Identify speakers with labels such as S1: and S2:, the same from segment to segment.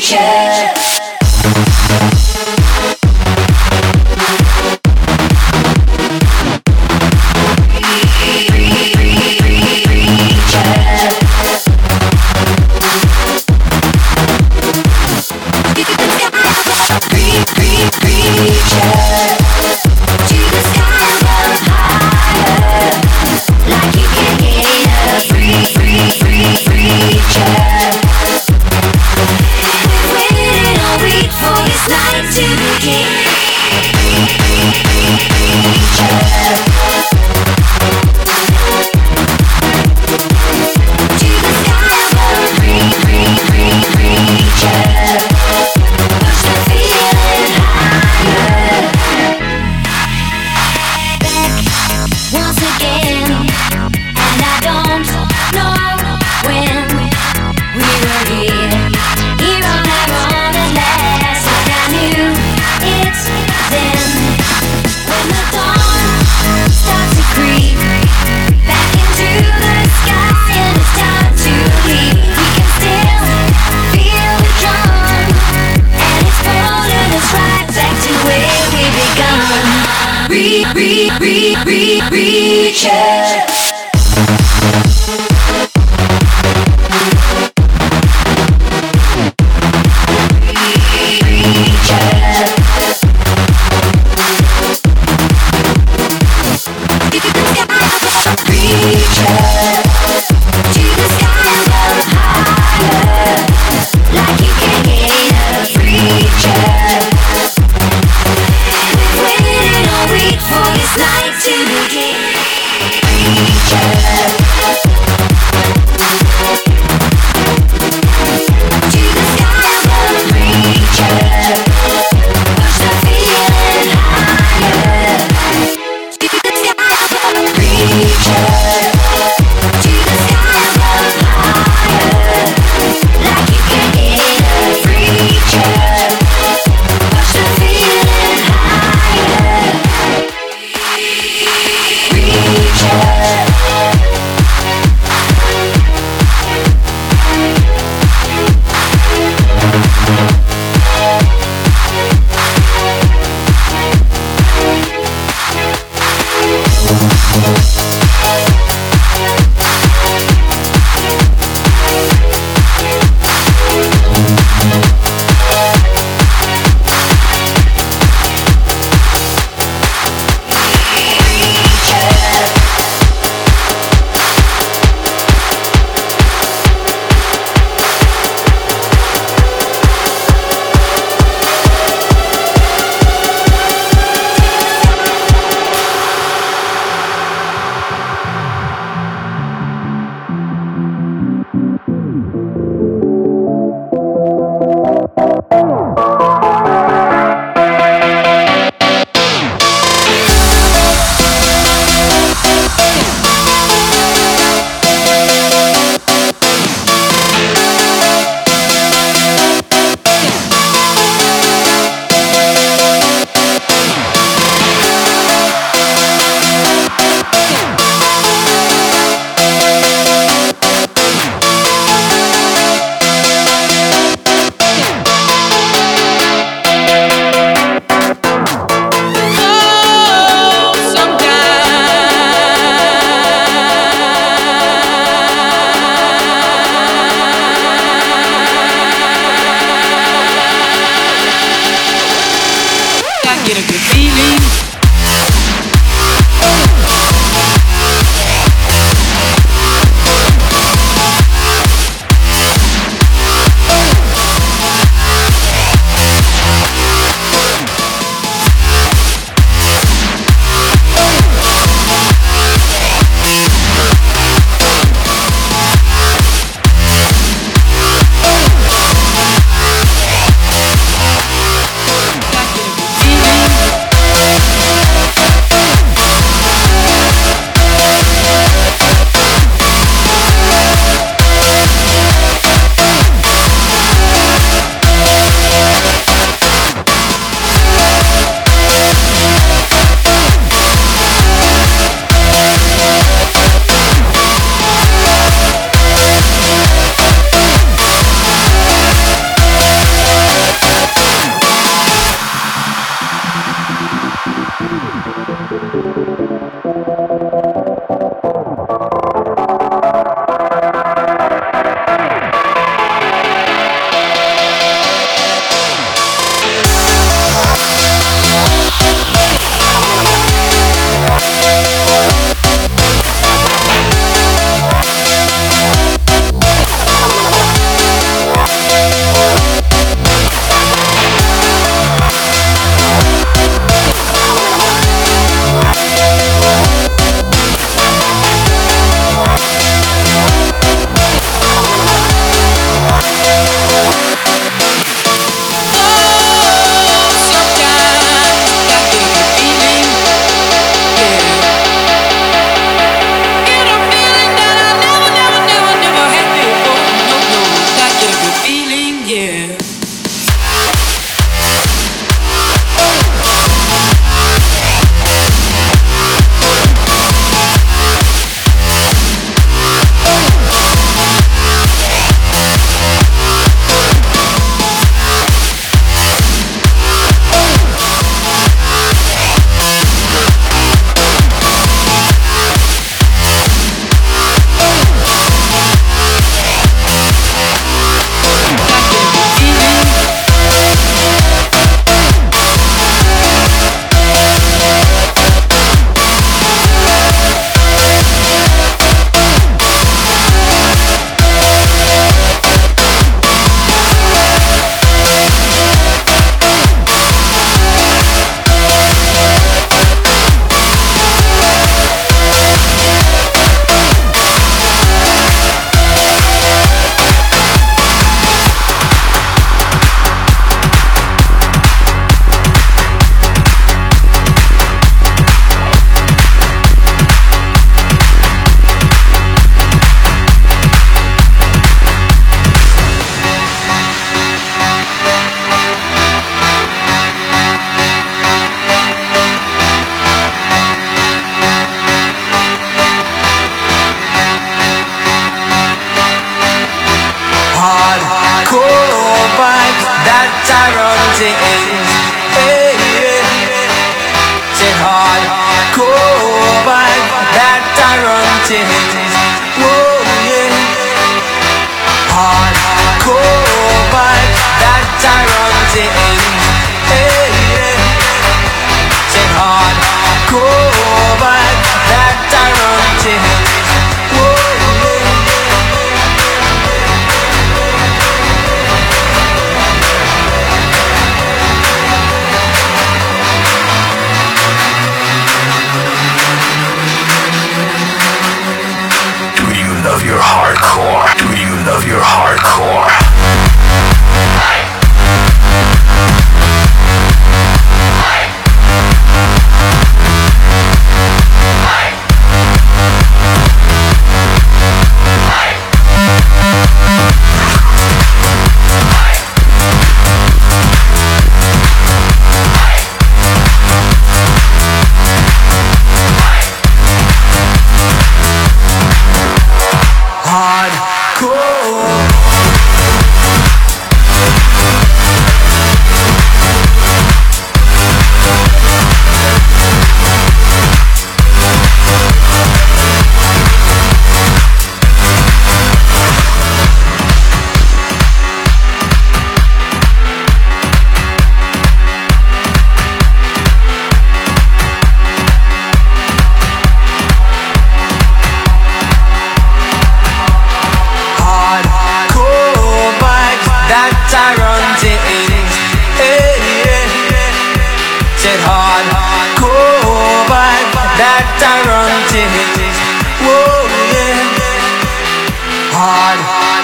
S1: To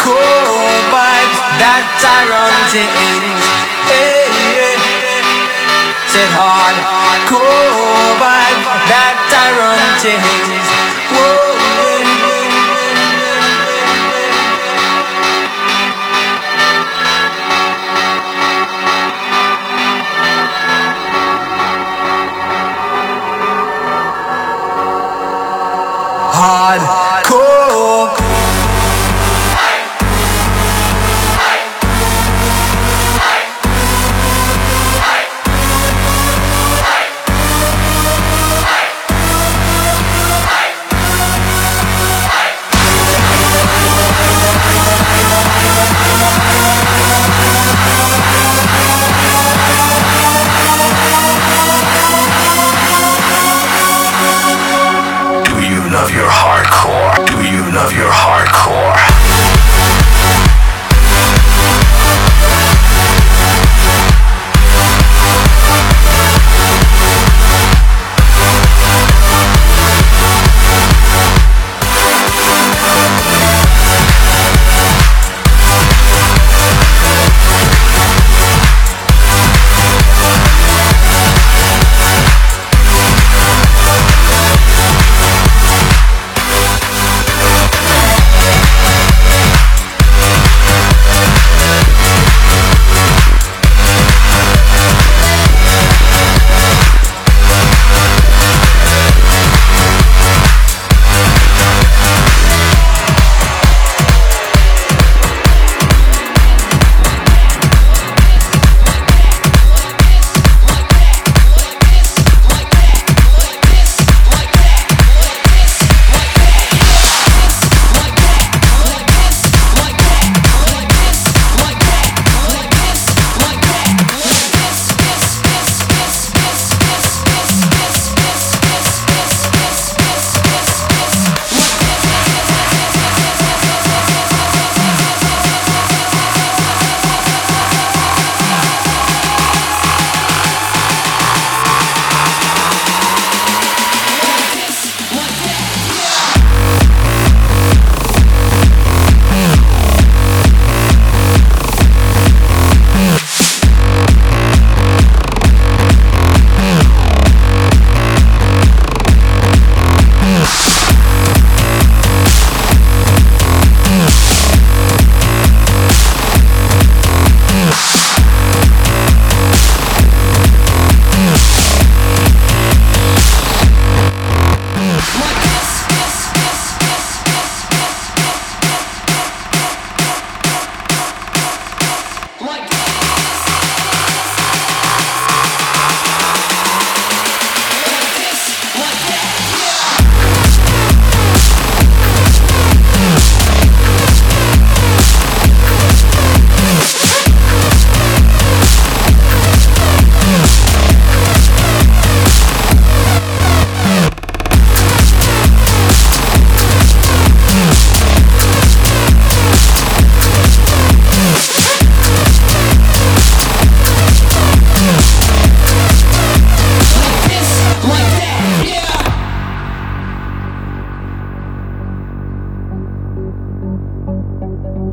S2: cold vibes that I run in. Hey, yeah. Said hard, cold vibes that I run in. Whoa.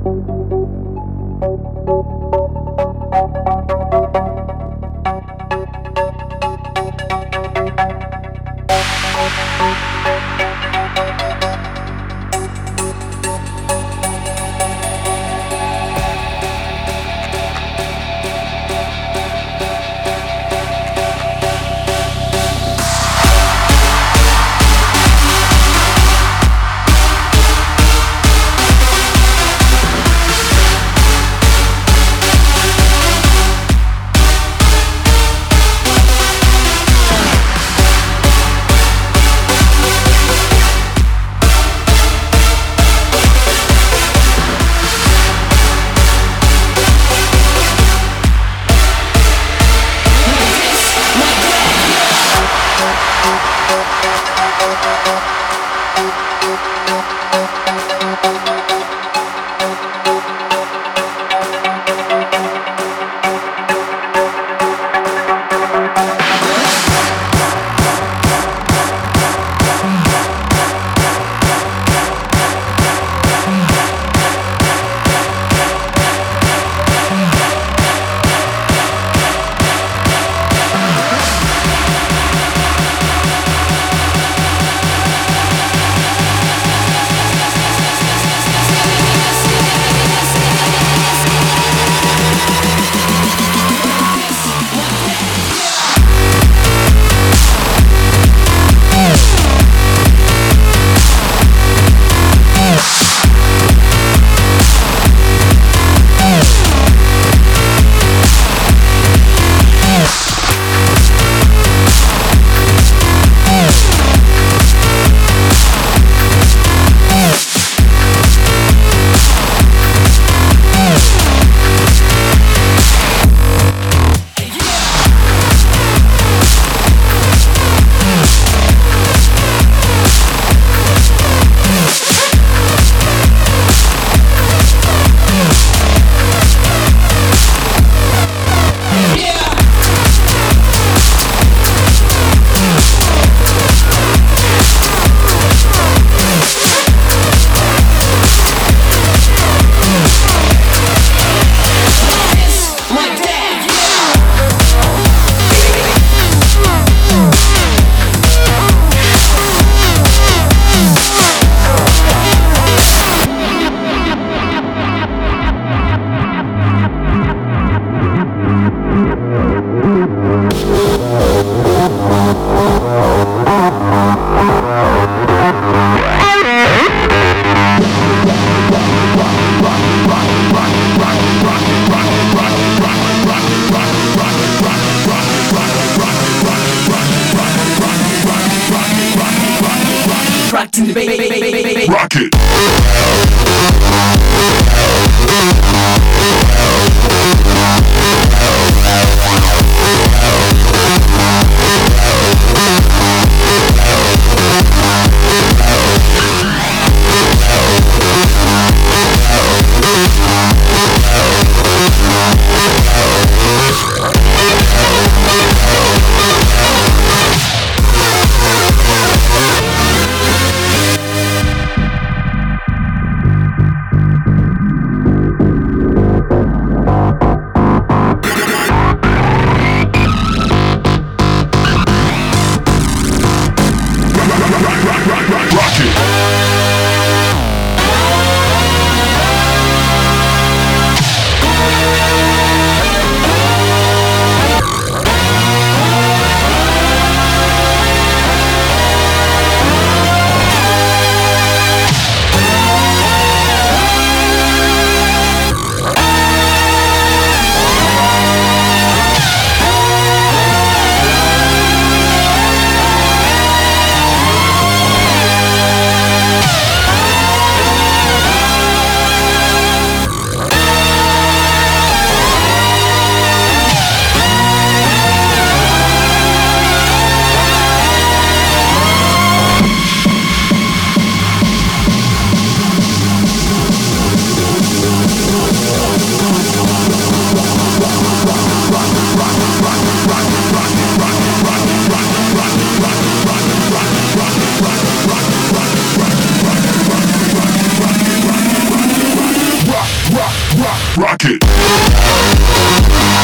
S3: Thank you. rock, rock it.